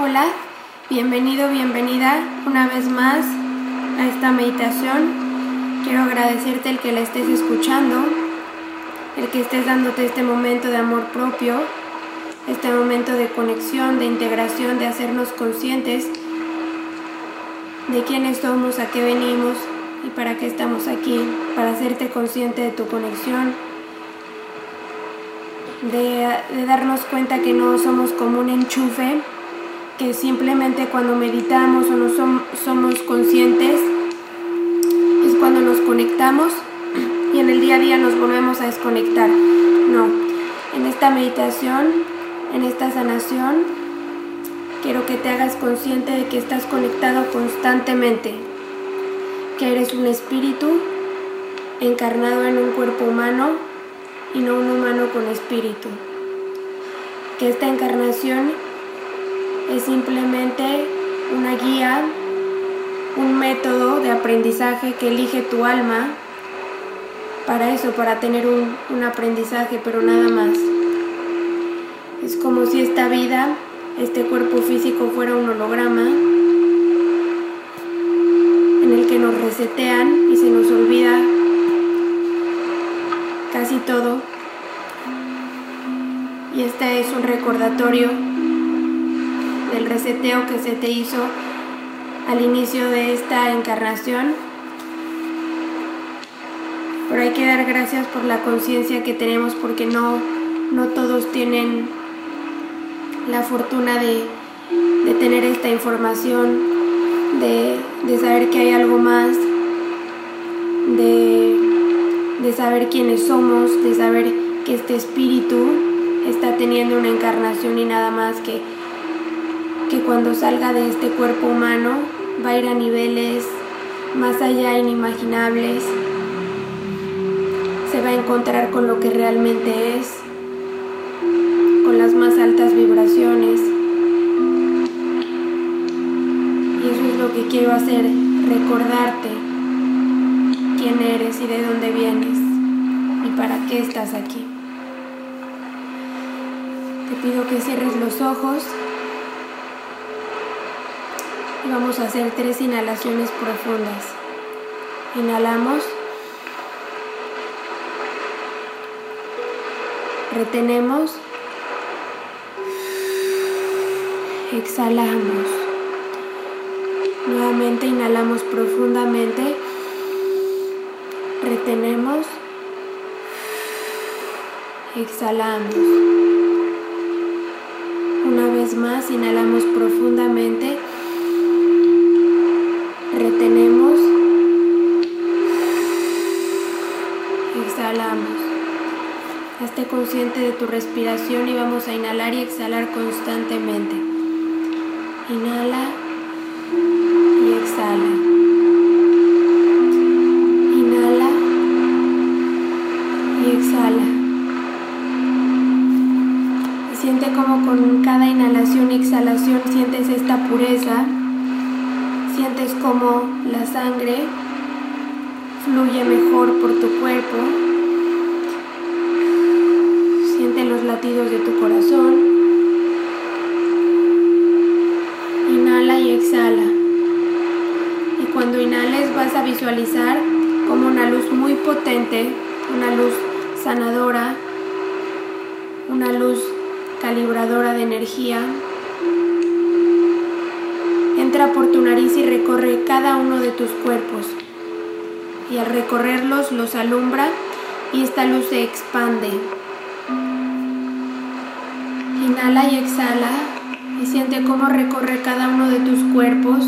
Hola, bienvenido, bienvenida una vez más a esta meditación. Quiero agradecerte el que la estés escuchando, el que estés dándote este momento de amor propio, este momento de conexión, de integración, de hacernos conscientes de quiénes somos, a qué venimos y para qué estamos aquí, para hacerte consciente de tu conexión, de, de darnos cuenta que no somos como un enchufe que simplemente cuando meditamos o no somos conscientes es cuando nos conectamos y en el día a día nos volvemos a desconectar. No, en esta meditación, en esta sanación, quiero que te hagas consciente de que estás conectado constantemente, que eres un espíritu encarnado en un cuerpo humano y no un humano con espíritu, que esta encarnación es simplemente una guía, un método de aprendizaje que elige tu alma para eso, para tener un, aprendizaje, pero nada más. Es como si esta vida, este cuerpo físico fuera un holograma en el que nos resetean y se nos olvida casi todo. Y este es un recordatorio del reseteo que se te hizo al inicio de esta encarnación. Pero hay que dar gracias por la conciencia que tenemos porque no, no todos tienen la fortuna de, tener esta información, de, saber que hay algo más, de, de saber quiénes somos, de saber que este espíritu está teniendo una encarnación y nada más que que cuando salga de este cuerpo humano va a ir a niveles más allá inimaginables, se va a encontrar con lo que realmente es, con las más altas vibraciones. Y eso es lo que quiero hacer, recordarte quién eres y de dónde vienes y para qué estás aquí. Te pido que cierres los ojos vamos a hacer tres inhalaciones profundas. Inhalamos. Retenemos. Exhalamos. Nuevamente inhalamos profundamente. Retenemos. Exhalamos. Una vez más, inhalamos profundamente exhalamos. Esté consciente de tu respiración y vamos a inhalar y exhalar constantemente. Inhala y exhala. Inhala y exhala. siente como con cada inhalación y exhalación sientes esta pureza Sientes como la sangre fluye mejor por tu cuerpo. Siente los latidos de tu corazón. Inhala y exhala. Y cuando inhales vas a visualizar como una luz muy potente, una luz sanadora, una luz calibradora de energía entra por tu nariz y recorre cada uno de tus cuerpos. Y al recorrerlos los alumbra y esta luz se expande. Inhala y exhala y siente cómo recorre cada uno de tus cuerpos,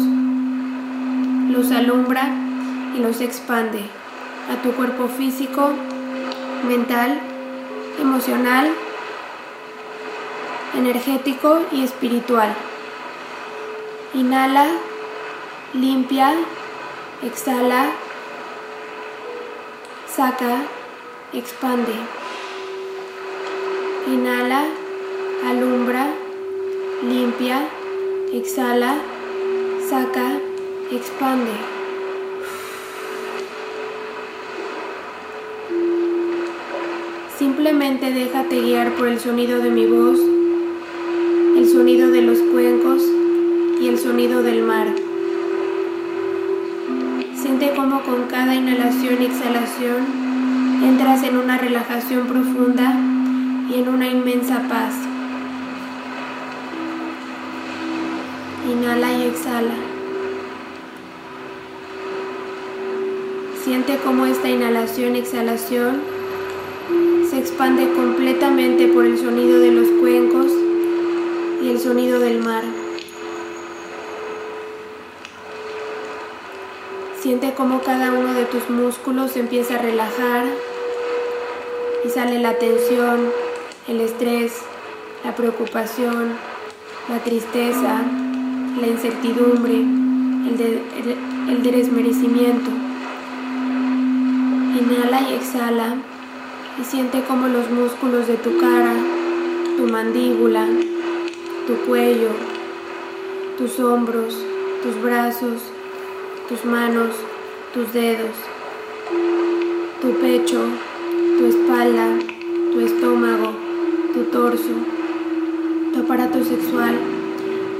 los alumbra y los expande a tu cuerpo físico, mental, emocional, energético y espiritual. Inhala, limpia, exhala, saca, expande. Inhala, alumbra, limpia, exhala, saca, expande. Simplemente déjate guiar por el sonido de mi voz, el sonido de los cuencos y el sonido del mar. Siente cómo con cada inhalación y exhalación entras en una relajación profunda y en una inmensa paz. Inhala y exhala. Siente cómo esta inhalación exhalación se expande completamente por el sonido de los cuencos y el sonido del mar. Siente cómo cada uno de tus músculos se empieza a relajar y sale la tensión, el estrés, la preocupación, la tristeza, la incertidumbre, el, el desmerecimiento. Inhala y exhala y siente como los músculos de tu cara, tu mandíbula, tu cuello, tus hombros, tus brazos, tus manos, tus dedos, tu pecho, tu espalda, tu estómago, tu torso, tu aparato sexual,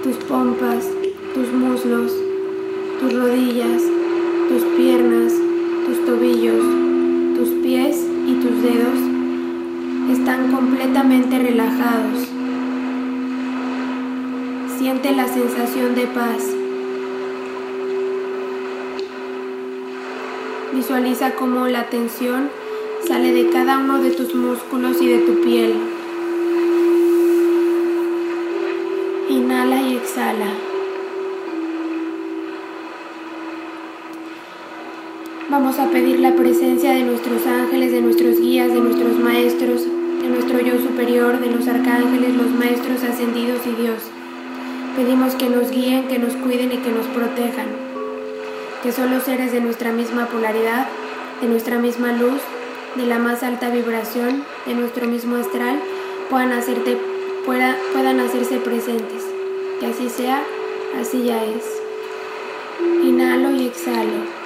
tus pompas, tus muslos, tus rodillas, tus piernas, tus tobillos, tus pies y tus dedos están completamente relajados. Siente la sensación de paz. Visualiza cómo la tensión sale de cada uno de tus músculos y de tu piel. Inhala y Vamos a pedir la presencia de nuestros ángeles, de nuestros guías, de nuestros maestros, de nuestro yo superior, de los arcángeles, los maestros ascendidos y Dios. Pedimos que nos guíen, que nos cuiden y que nos protejan que son los seres de nuestra misma polaridad, de nuestra misma luz, de la más alta vibración, de nuestro mismo astral, puedan, puedan hacerse presentes. Que así sea, así ya es. Inhalo y exhalo.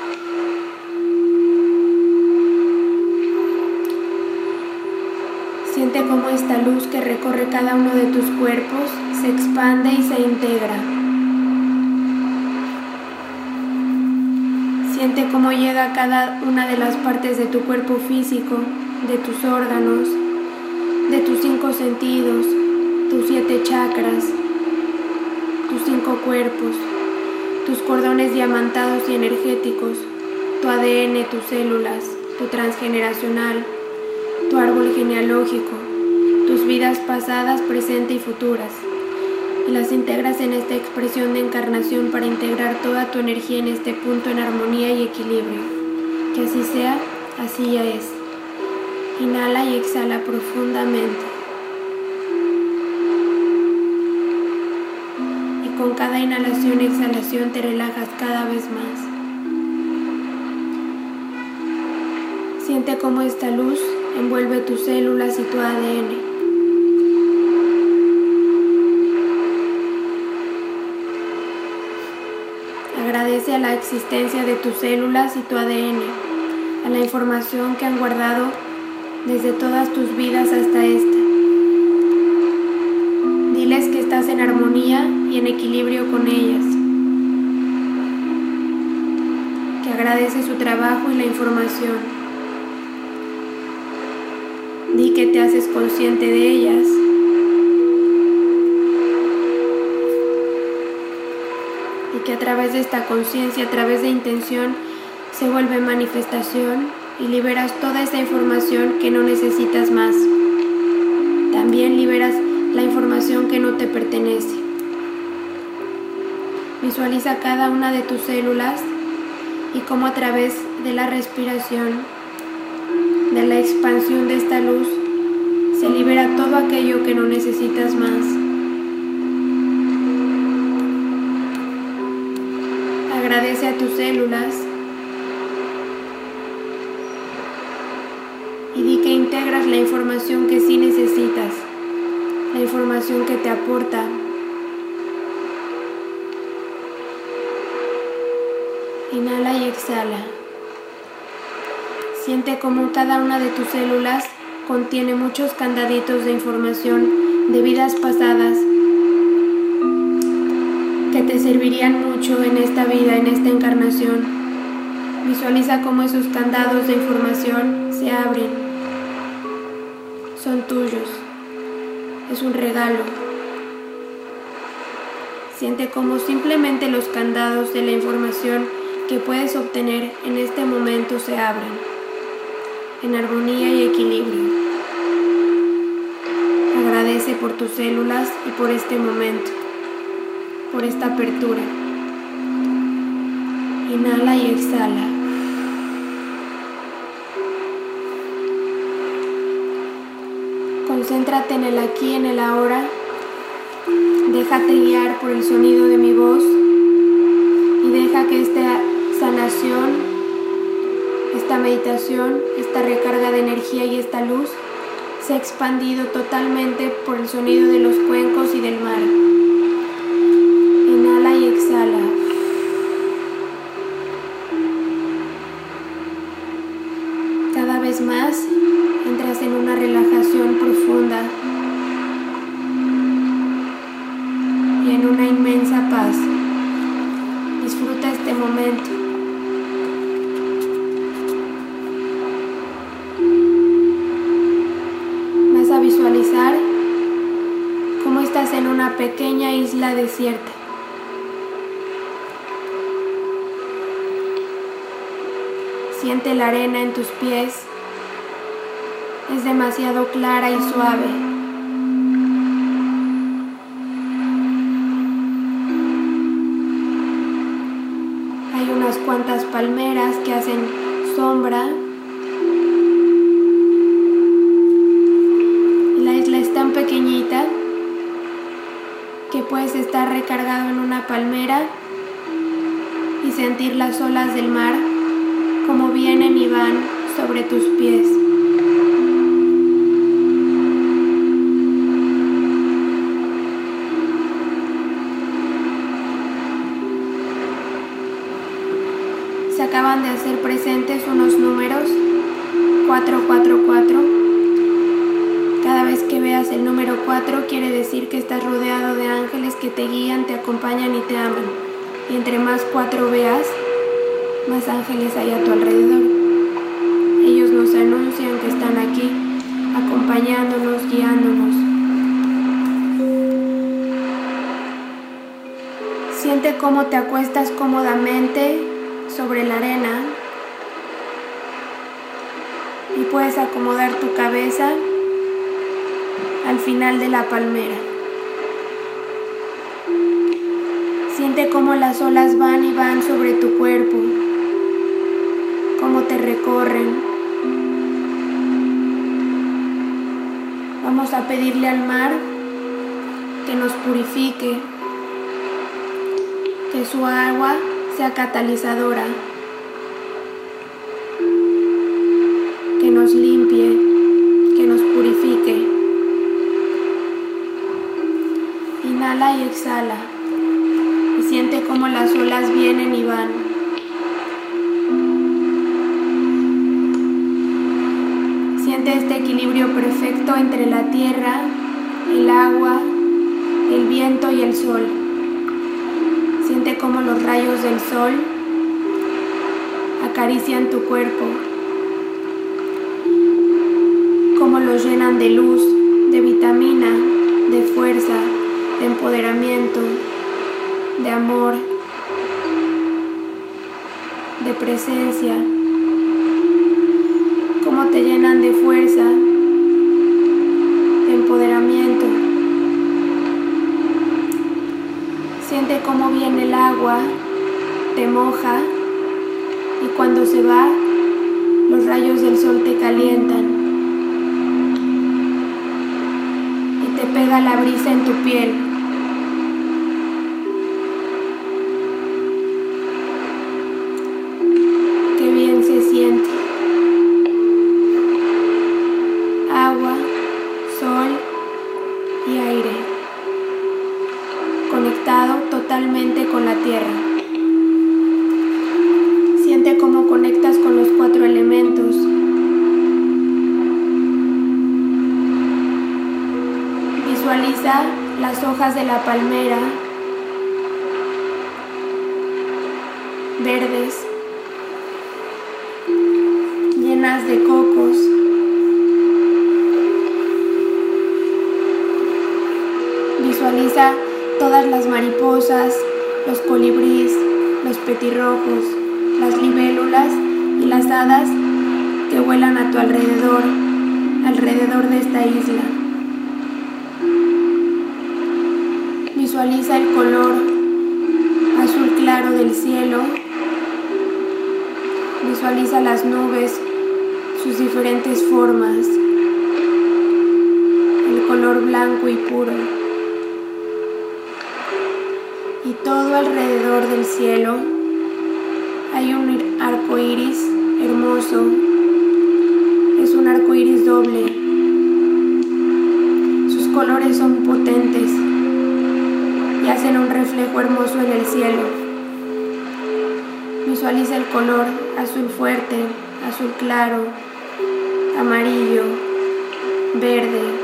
Siente cómo esta luz que recorre cada uno de tus cuerpos se expande y se integra. Siente cómo llega a cada una de las partes de tu cuerpo físico, de tus órganos, de tus cinco sentidos, tus siete chakras, cuerpos, tus cordones diamantados y energéticos, tu ADN, tus células, tu transgeneracional, tu árbol genealógico, tus vidas pasadas, presente y futuras y las integras en esta expresión de encarnación para integrar toda tu energía en este punto en armonía y equilibrio. Que así sea, así ya es. Inhala y exhala profundamente. Con cada inhalación y exhalación te relajas cada vez más. Siente cómo esta luz envuelve tus células y tu ADN Agradece a la existencia de tus células y tu ADN, a la información que han guardado desde todas tus vidas hasta esta. Y en equilibrio con ellas. Que agradece su trabajo y la información. Di que te haces consciente de ellas que a través de esta conciencia, a través de intención, se vuelve manifestación y liberas toda esta información que no necesitas más. También liberas la información que no te pertenece. Visualiza cada una de tus células y cómo a través de la respiración, de la expansión de esta luz, se libera todo aquello que no necesitas más. Agradece a tus células y di que integras la información que sí necesitas, la información que te aporta. Inhala y exhala. Siente como cada una de tus células contiene muchos candaditos de información de vidas pasadas que te servirían mucho en esta vida, en esta encarnación. Visualiza cómo esos candados de información se abren. Son tuyos. Es un regalo. Siente cómo simplemente los candados de la información que puedes obtener en este momento se abren en armonía y equilibrio. Agradece por tus células y por este momento, por esta apertura. Inhala y exhala. Concéntrate en el aquí, en el ahora. Déjate guiar por el sonido de mi voz esta meditación, esta recarga de energía y esta luz se ha expandido totalmente por el sonido de los cuencos y del mar. Inhala y exhala. Arena en tus pies. Es demasiado clara y suave. Hay unas cuantas palmeras que hacen sombra. La isla es tan pequeñita que puedes estar recargado en una palmera y sentir las olas del mar como vienen y van sobre tus pies. Se acaban de hacer presentes unos números 444. Cada vez que veas el número 4 quiere decir que estás rodeado de ángeles que te guían, te acompañan y te aman. Y entre más 4 veas, más ángeles hay a tu alrededor. Ellos nos anuncian que están aquí, acompañándonos, guiándonos. Siente cómo te acuestas cómodamente sobre la arena y puedes acomodar tu cabeza al final de la palmera. Siente cómo las olas van y van sobre tu cuerpo cómo te recorren. Vamos a pedirle al mar que nos purifique, que su agua sea catalizadora, que nos limpie, que nos purifique. Inhala y exhala y siente cómo las olas vienen y van. Este equilibrio perfecto entre la tierra, el agua, el viento y el sol. Siente cómo los rayos del sol acarician tu cuerpo, cómo los llenan de luz, de vitamina, de fuerza, de empoderamiento, de amor, de presencia te llenan de fuerza, de empoderamiento. Siente cómo viene el agua, te moja y cuando se va, los rayos del sol te calientan y te pega la brisa en tu piel. Con la tierra. Siente cómo conectas con los cuatro elementos. Visualiza las hojas de la palmera verdes, las mariposas, los colibríes, los petirrojos, las libélulas y las hadas que vuelan a tu alrededor, alrededor de esta isla. Visualiza el color azul claro del cielo. Visualiza las nubes, sus diferentes formas, el color blanco y puro. Y todo alrededor del cielo hay un arco iris hermoso. Es un arco iris doble. Sus colores son potentes y hacen un reflejo hermoso en el cielo. Visualiza el color azul fuerte, azul claro, amarillo, verde,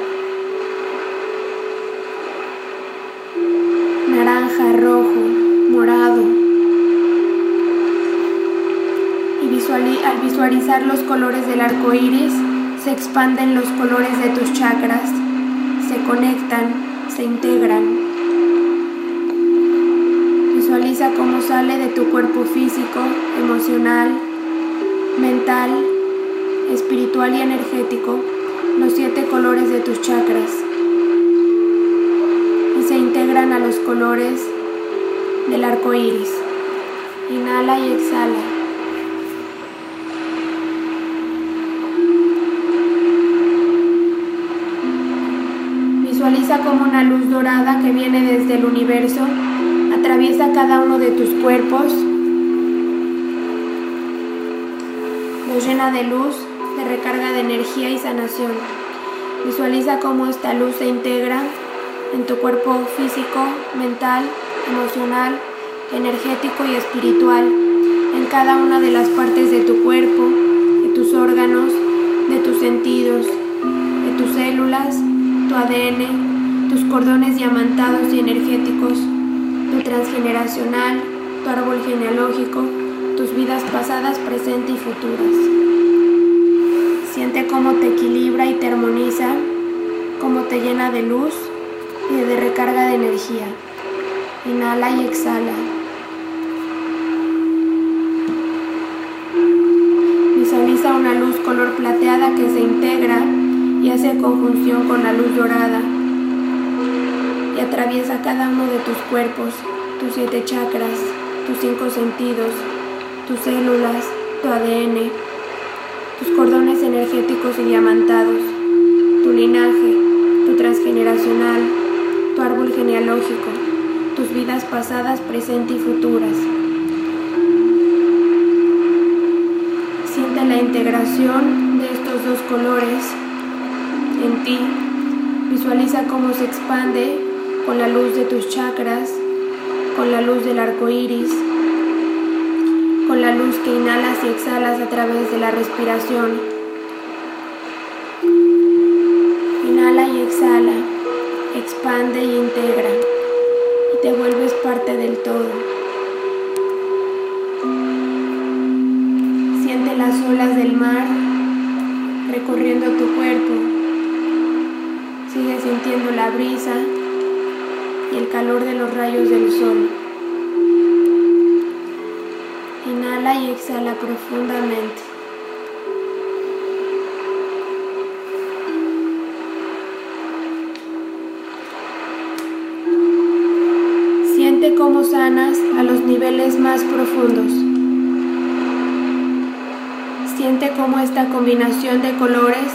rojo, morado. Y al visualizar los colores del arco iris, se expanden los colores de tus chakras, se conectan, se integran. Visualiza cómo sale de tu cuerpo físico, emocional, mental, espiritual y energético los siete colores de tus chakras y se integran a los colores del arco iris. Inhala y exhala. Visualiza como una luz dorada que viene desde el universo atraviesa cada uno de tus cuerpos, los llena de luz, de recarga de energía y sanación. Visualiza cómo esta luz se integra en tu cuerpo físico, mental, emocional, energético y espiritual, en cada una de las partes de tu cuerpo, de tus órganos, de tus sentidos, de tus células, tu ADN, tus cordones diamantados y energéticos tu transgeneracional, tu árbol genealógico, tus vidas pasadas, presente y futuras. Siente cómo te equilibra y te armoniza, cómo te llena de luz y de recarga de energía. Inhala y exhala. Visualiza una luz color plateada que se integra y hace conjunción con la luz dorada atraviesa cada uno de tus cuerpos, tus siete chakras, tus cinco sentidos, tus células, tu ADN, tus cordones energéticos y diamantados, tu linaje, tu transgeneracional, árbol genealógico, tus vidas pasadas, presentes y futuras. Siente la integración de estos dos colores en ti. Visualiza cómo se expande con la luz de tus chakras, con la luz del arco iris, con la luz que inhalas y exhalas a través de la respiración. Expande y integra y te vuelves parte del todo. Siente las olas del mar recorriendo tu cuerpo. Sigue sintiendo la brisa y el calor de los rayos del sol. Inhala y exhala profundamente. Más profundos. Siente cómo esta combinación de colores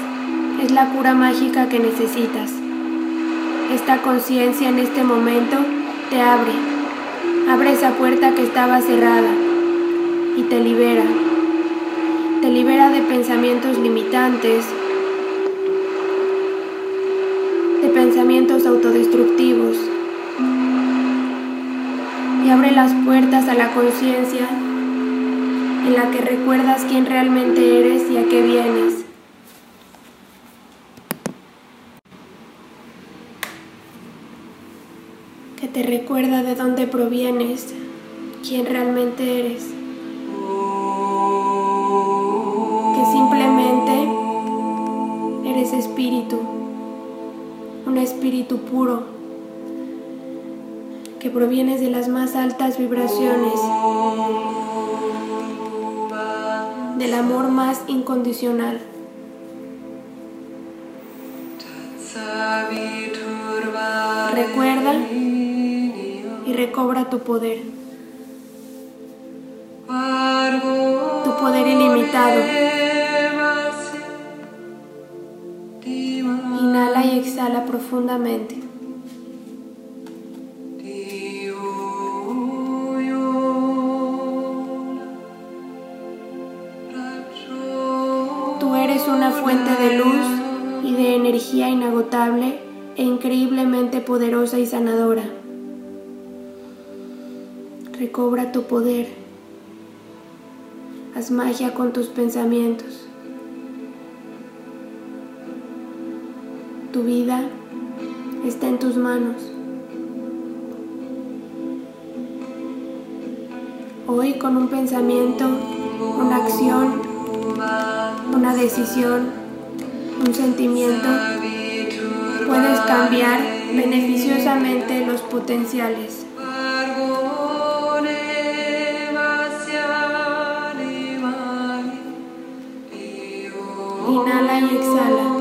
es la cura mágica que necesitas. Esta conciencia en este momento te abre, abre esa puerta que estaba cerrada y te libera. Te libera de pensamientos limitantes, de pensamientos autodestructivos y abre las puertas a la conciencia en la que recuerdas quién realmente eres y a qué vienes. te recuerda de dónde provienes, quién realmente eres. Que simplemente eres espíritu, un espíritu puro, que provienes de las más altas vibraciones, del amor más incondicional. Recuerda y recobra tu poder. Tu poder ilimitado. Inhala y exhala profundamente. E increíblemente poderosa y sanadora. Recobra tu poder. Haz magia con tus pensamientos. Tu vida está en tus manos. Hoy con un pensamiento, una acción, una decisión, un sentimiento, puedes cambiar beneficiosamente los potenciales. Inhala y exhala.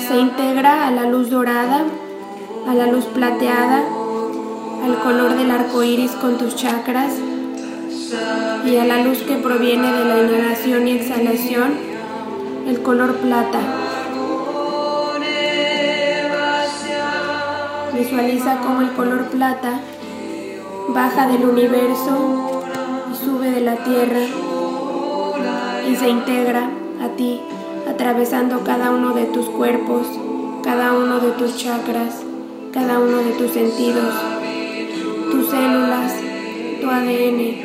Se integra a la luz dorada, a la luz plateada, al color del arco iris con tus chakras y a la luz que proviene de la inhalación y exhalación, el color plata. Visualiza cómo el color plata baja del universo y sube de la tierra y se integra a ti, atravesando cada uno de tus cuerpos, cada uno de tus chakras, cada uno de tus sentidos, tus células, tu ADN,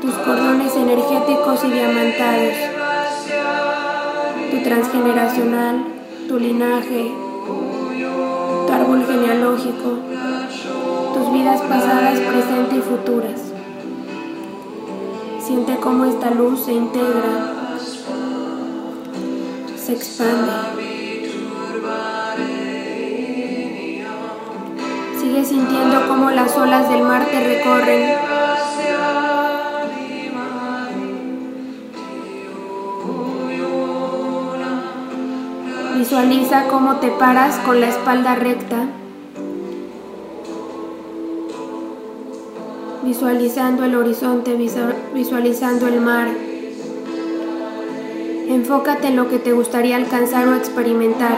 tus cordones energéticos y diamantados, transgeneracional, tu linaje, tu árbol genealógico, tus vidas pasadas, presentes y futuras. Siente cómo esta luz se integra, se expande. Sigue sintiendo cómo las olas del mar te recorren. Visualiza cómo te paras con la espalda recta. visualizando el horizonte, visualizando el mar. Enfócate en lo que te gustaría alcanzar o experimentar.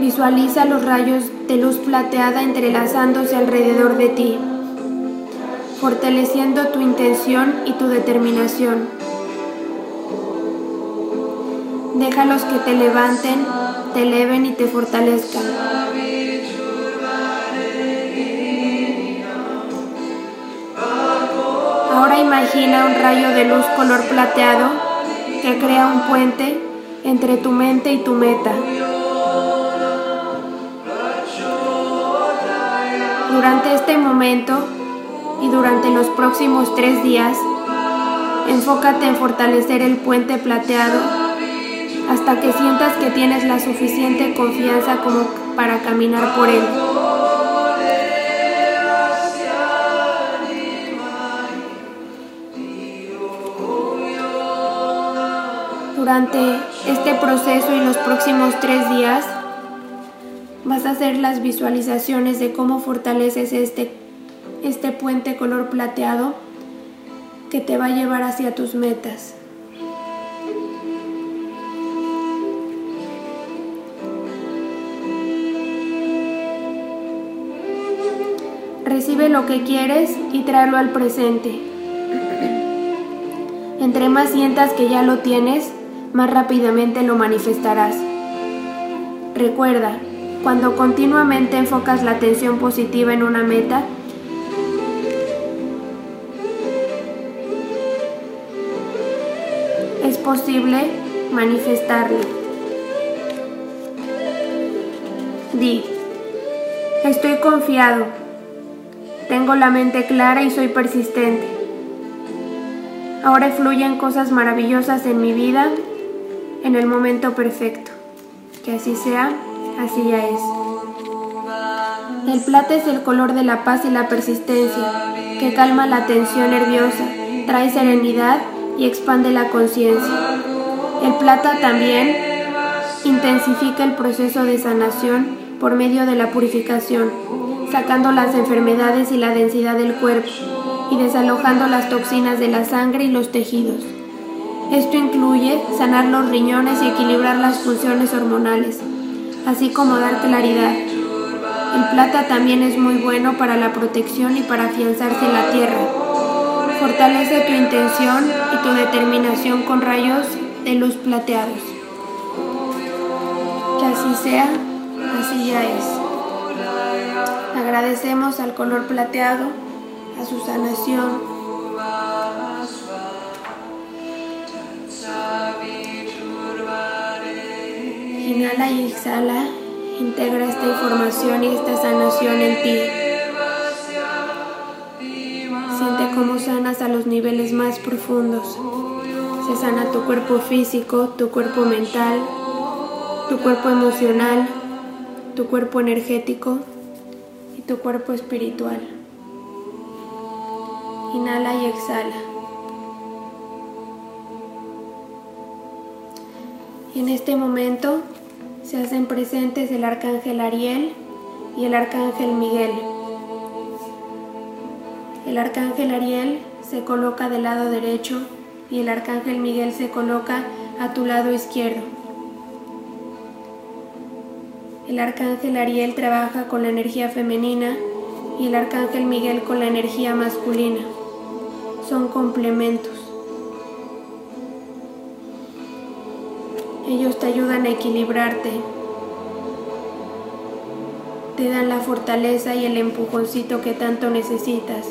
Visualiza los rayos de luz plateada entrelazándose alrededor de ti, fortaleciendo tu intención y tu determinación. Déjalos que te levanten, te eleven y te fortalezcan. Ahora imagina un rayo de luz color plateado que crea un puente entre tu mente y tu meta. Durante este momento y durante los próximos tres días, enfócate en fortalecer el puente plateado hasta que sientas que tienes la suficiente confianza como para caminar por él. Durante este proceso y los próximos tres días vas a hacer las visualizaciones de cómo fortaleces este, este puente color plateado que te va a llevar hacia tus metas. Recibe lo que quieres y tráelo al presente. Entre más sientas que ya lo tienes, más rápidamente lo manifestarás. Recuerda, cuando continuamente enfocas la atención positiva en una meta, es posible manifestarlo. Di, estoy confiado, tengo la mente clara y soy persistente. Ahora fluyen cosas maravillosas en mi vida en el momento perfecto. Que así sea, así ya es. El plata es el color de la paz y la persistencia, que calma la tensión nerviosa, trae serenidad y expande la conciencia. El plata también intensifica el proceso de sanación por medio de la purificación, sacando las enfermedades y la densidad del cuerpo y desalojando las toxinas de la sangre y los tejidos. Esto incluye sanar los riñones y equilibrar las funciones hormonales, así como dar claridad. El plata también es muy bueno para la protección y para afianzarse en la tierra. Fortalece tu intención y tu determinación con rayos de luz plateados. Que así sea, así ya es. Agradecemos al color plateado, a su sanación. Inhala y exhala, integra esta información y esta sanación en ti. Siente cómo sanas a los niveles más profundos. Se sana tu cuerpo físico, tu cuerpo mental, tu cuerpo emocional, tu cuerpo energético tu cuerpo espiritual. Inhala y exhala. Y en este momento se hacen presentes el arcángel Ariel y el arcángel Miguel. El arcángel Ariel se coloca del lado derecho y el arcángel Miguel se coloca a tu lado izquierdo. El arcángel Ariel trabaja con la energía femenina y el arcángel Miguel con la energía masculina. Son complementos. Ellos te ayudan a equilibrarte. Te dan la fortaleza y el empujoncito que tanto necesitas.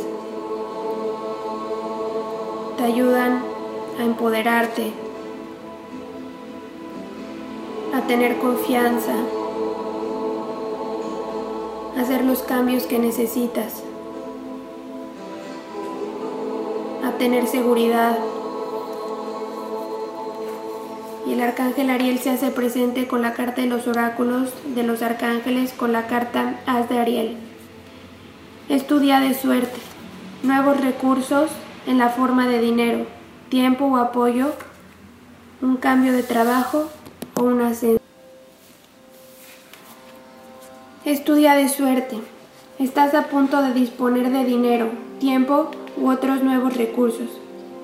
Te ayudan a empoderarte, a tener confianza, hacer los cambios que necesitas, a tener seguridad. Y el arcángel Ariel se hace presente con la carta de los oráculos de los arcángeles con la carta As de Ariel. Es tu día de suerte, nuevos recursos en la forma de dinero tiempo o apoyo, un cambio de trabajo o un ascenso. Es tu día de suerte. Estás a punto de disponer de dinero, tiempo u otros nuevos recursos.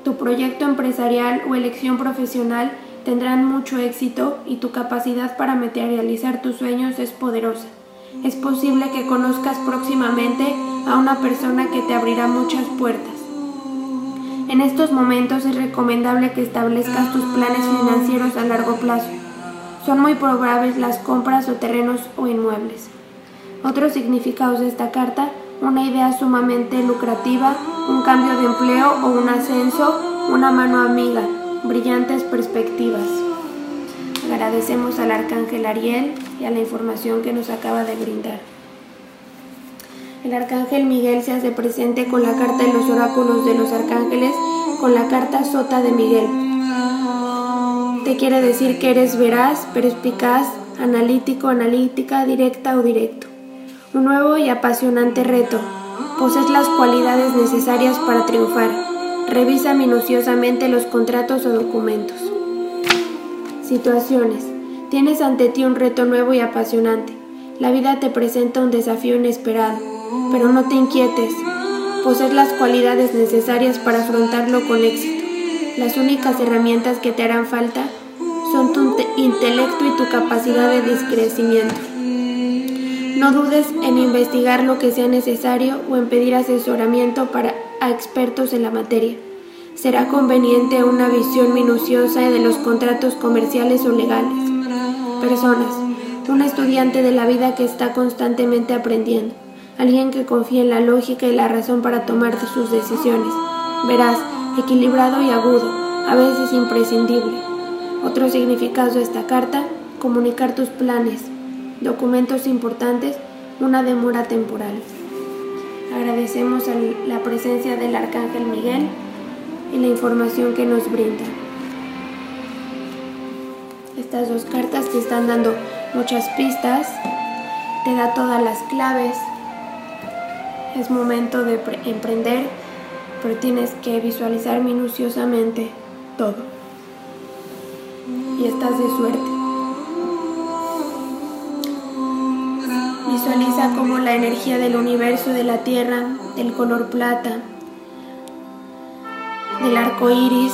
Tu proyecto empresarial o elección profesional tendrán mucho éxito y tu capacidad para materializar tus sueños es poderosa. Es posible que conozcas próximamente a una persona que te abrirá muchas puertas. En estos momentos es recomendable que establezcas tus planes financieros a largo plazo. Son muy probables las compras o terrenos o inmuebles. Otros significados de esta carta, una idea sumamente lucrativa, un cambio de empleo o un ascenso, una mano amiga, brillantes perspectivas. Agradecemos al arcángel Ariel y a la información que nos acaba de brindar. El arcángel Miguel se hace presente con la carta de los oráculos de los arcángeles, con la carta Sota de Miguel. Te quiere decir que eres veraz, perspicaz, analítico, analítica, directa o directo. Un nuevo y apasionante reto. Posees las cualidades necesarias para triunfar. Revisa minuciosamente los contratos o documentos. Situaciones. Tienes ante ti un reto nuevo y apasionante. La vida te presenta un desafío inesperado pero no te inquietes. Posees las cualidades necesarias para afrontarlo con éxito. Las únicas herramientas que te harán falta son tu intelecto y tu capacidad de discrecimiento. No dudes en investigar lo que sea necesario o en pedir asesoramiento para a expertos en la materia. Será conveniente una visión minuciosa de los contratos comerciales o legales. Personas. Un estudiante de la vida que está constantemente aprendiendo alguien que confía en la lógica y la razón para tomar sus decisiones. Verás, equilibrado y agudo, a veces imprescindible. Otro significado de esta carta, comunicar tus planes, documentos importantes, una demora temporal. Agradecemos la presencia del Arcángel Miguel y la información que nos brinda. Estas dos cartas te están dando muchas pistas, te da todas las claves. Es momento de emprender, pero tienes que visualizar minuciosamente todo. Y estás de suerte. Visualiza cómo la energía del universo, de la tierra, del color plata, del arco iris,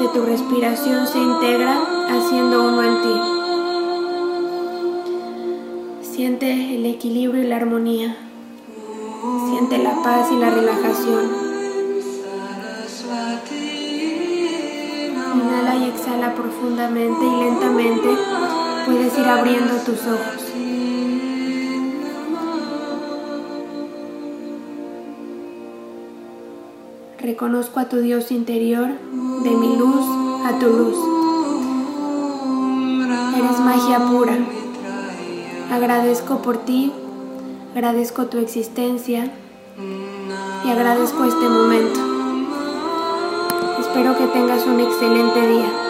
de tu respiración se integra haciendo uno en ti. Siente el equilibrio y la armonía. Siente la paz y la relajación. Inhala y exhala profundamente y lentamente puedes ir abriendo tus ojos. Reconozco a tu Dios interior, de mi luz a tu luz. Eres magia pura. Agradezco por ti, agradezco tu existencia y agradezco este momento. Espero que tengas un excelente día.